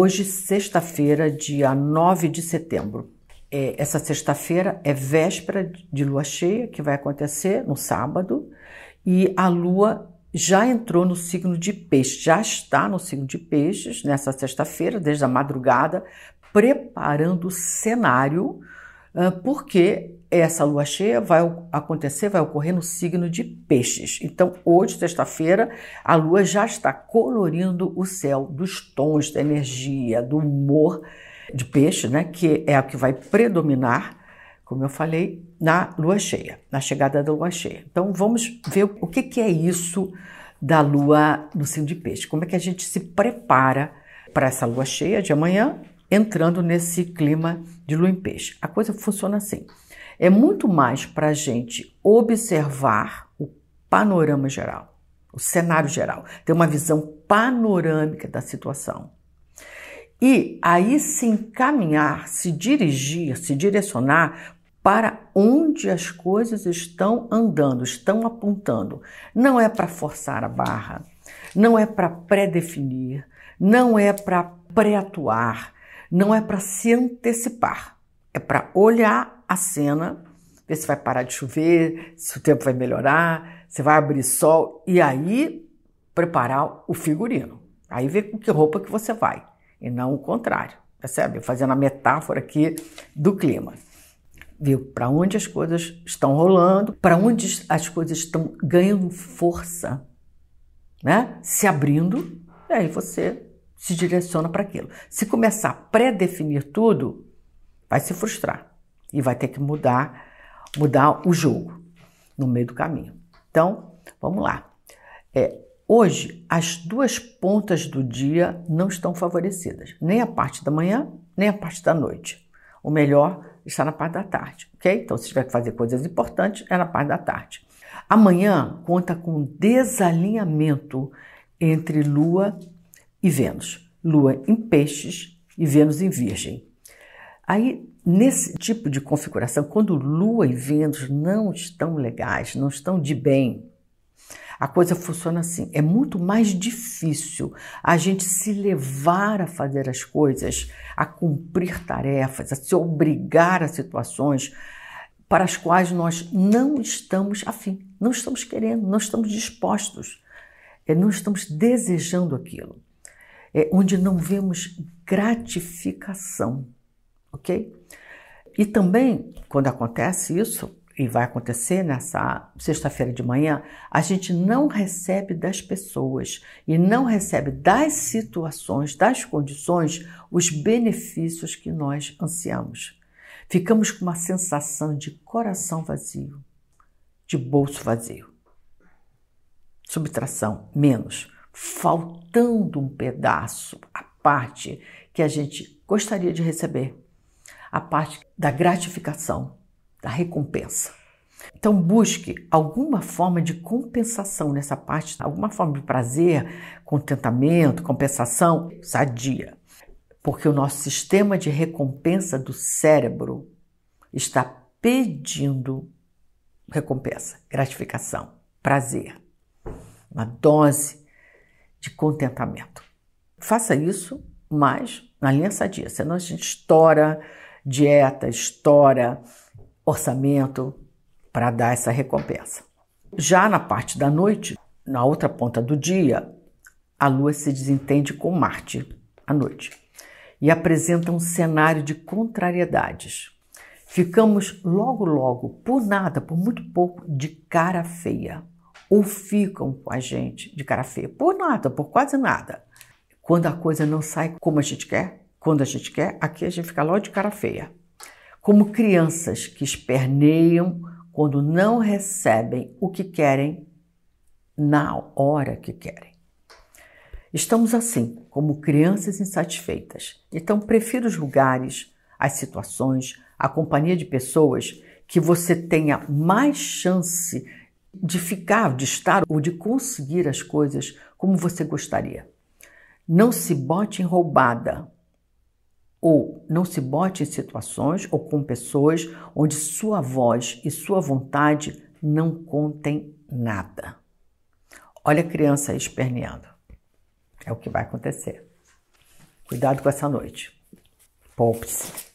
hoje, sexta-feira, dia 9 de setembro. É, essa sexta-feira é véspera de lua cheia, que vai acontecer no sábado, e a lua já entrou no signo de peixes, já está no signo de peixes nessa sexta-feira, desde a madrugada, preparando o cenário, porque essa lua cheia vai acontecer, vai ocorrer no signo de peixes. Então, hoje, sexta-feira, a lua já está colorindo o céu dos tons, da energia, do humor de peixe, né? Que é o que vai predominar, como eu falei, na lua cheia, na chegada da lua cheia. Então, vamos ver o que, que é isso da lua no signo de peixe. Como é que a gente se prepara para essa lua cheia de amanhã, entrando nesse clima de lua em peixe. A coisa funciona assim. É muito mais para a gente observar o panorama geral, o cenário geral, ter uma visão panorâmica da situação. E aí se encaminhar, se dirigir, se direcionar para onde as coisas estão andando, estão apontando. Não é para forçar a barra, não é para pré-definir, não é para pré-atuar, não é para se antecipar. É para olhar a cena, ver se vai parar de chover, se o tempo vai melhorar, se vai abrir sol e aí preparar o figurino. Aí ver com que roupa que você vai e não o contrário, percebe? Fazendo a metáfora aqui do clima. Ver para onde as coisas estão rolando, para onde as coisas estão ganhando força, né? Se abrindo, e aí você se direciona para aquilo. Se começar a pré-definir tudo, vai se frustrar e vai ter que mudar, mudar o jogo no meio do caminho. Então, vamos lá. É, hoje, as duas pontas do dia não estão favorecidas, nem a parte da manhã, nem a parte da noite. O melhor está na parte da tarde, ok? Então, se tiver que fazer coisas importantes, é na parte da tarde. Amanhã conta com desalinhamento entre Lua e Vênus. Lua em peixes e Vênus em virgem. Aí Nesse tipo de configuração, quando Lua e Vênus não estão legais, não estão de bem, a coisa funciona assim. É muito mais difícil a gente se levar a fazer as coisas, a cumprir tarefas, a se obrigar a situações para as quais nós não estamos afim, não estamos querendo, não estamos dispostos, é, não estamos desejando aquilo. É onde não vemos gratificação ok? E também, quando acontece isso, e vai acontecer nessa sexta-feira de manhã, a gente não recebe das pessoas e não recebe das situações, das condições, os benefícios que nós ansiamos. Ficamos com uma sensação de coração vazio, de bolso vazio. Subtração, menos, faltando um pedaço, a parte que a gente gostaria de receber a parte da gratificação, da recompensa. Então, busque alguma forma de compensação nessa parte, alguma forma de prazer, contentamento, compensação sadia. Porque o nosso sistema de recompensa do cérebro está pedindo recompensa, gratificação, prazer, uma dose de contentamento. Faça isso, mas na linha sadia, senão a gente estoura dieta, estoura, orçamento para dar essa recompensa. Já na parte da noite, na outra ponta do dia, a Lua se desentende com Marte à noite e apresenta um cenário de contrariedades. Ficamos logo, logo, por nada, por muito pouco, de cara feia. Ou ficam com a gente de cara feia, por nada, por quase nada. Quando a coisa não sai como a gente quer, quando a gente quer, aqui a gente fica logo de cara feia. Como crianças que esperneiam quando não recebem o que querem na hora que querem. Estamos assim, como crianças insatisfeitas. Então, prefiro os lugares, as situações, a companhia de pessoas que você tenha mais chance de ficar, de estar ou de conseguir as coisas como você gostaria. Não se bote em roubada, ou não se bote em situações ou com pessoas onde sua voz e sua vontade não contem nada. Olha a criança esperneando. É o que vai acontecer. Cuidado com essa noite. Poupe-se.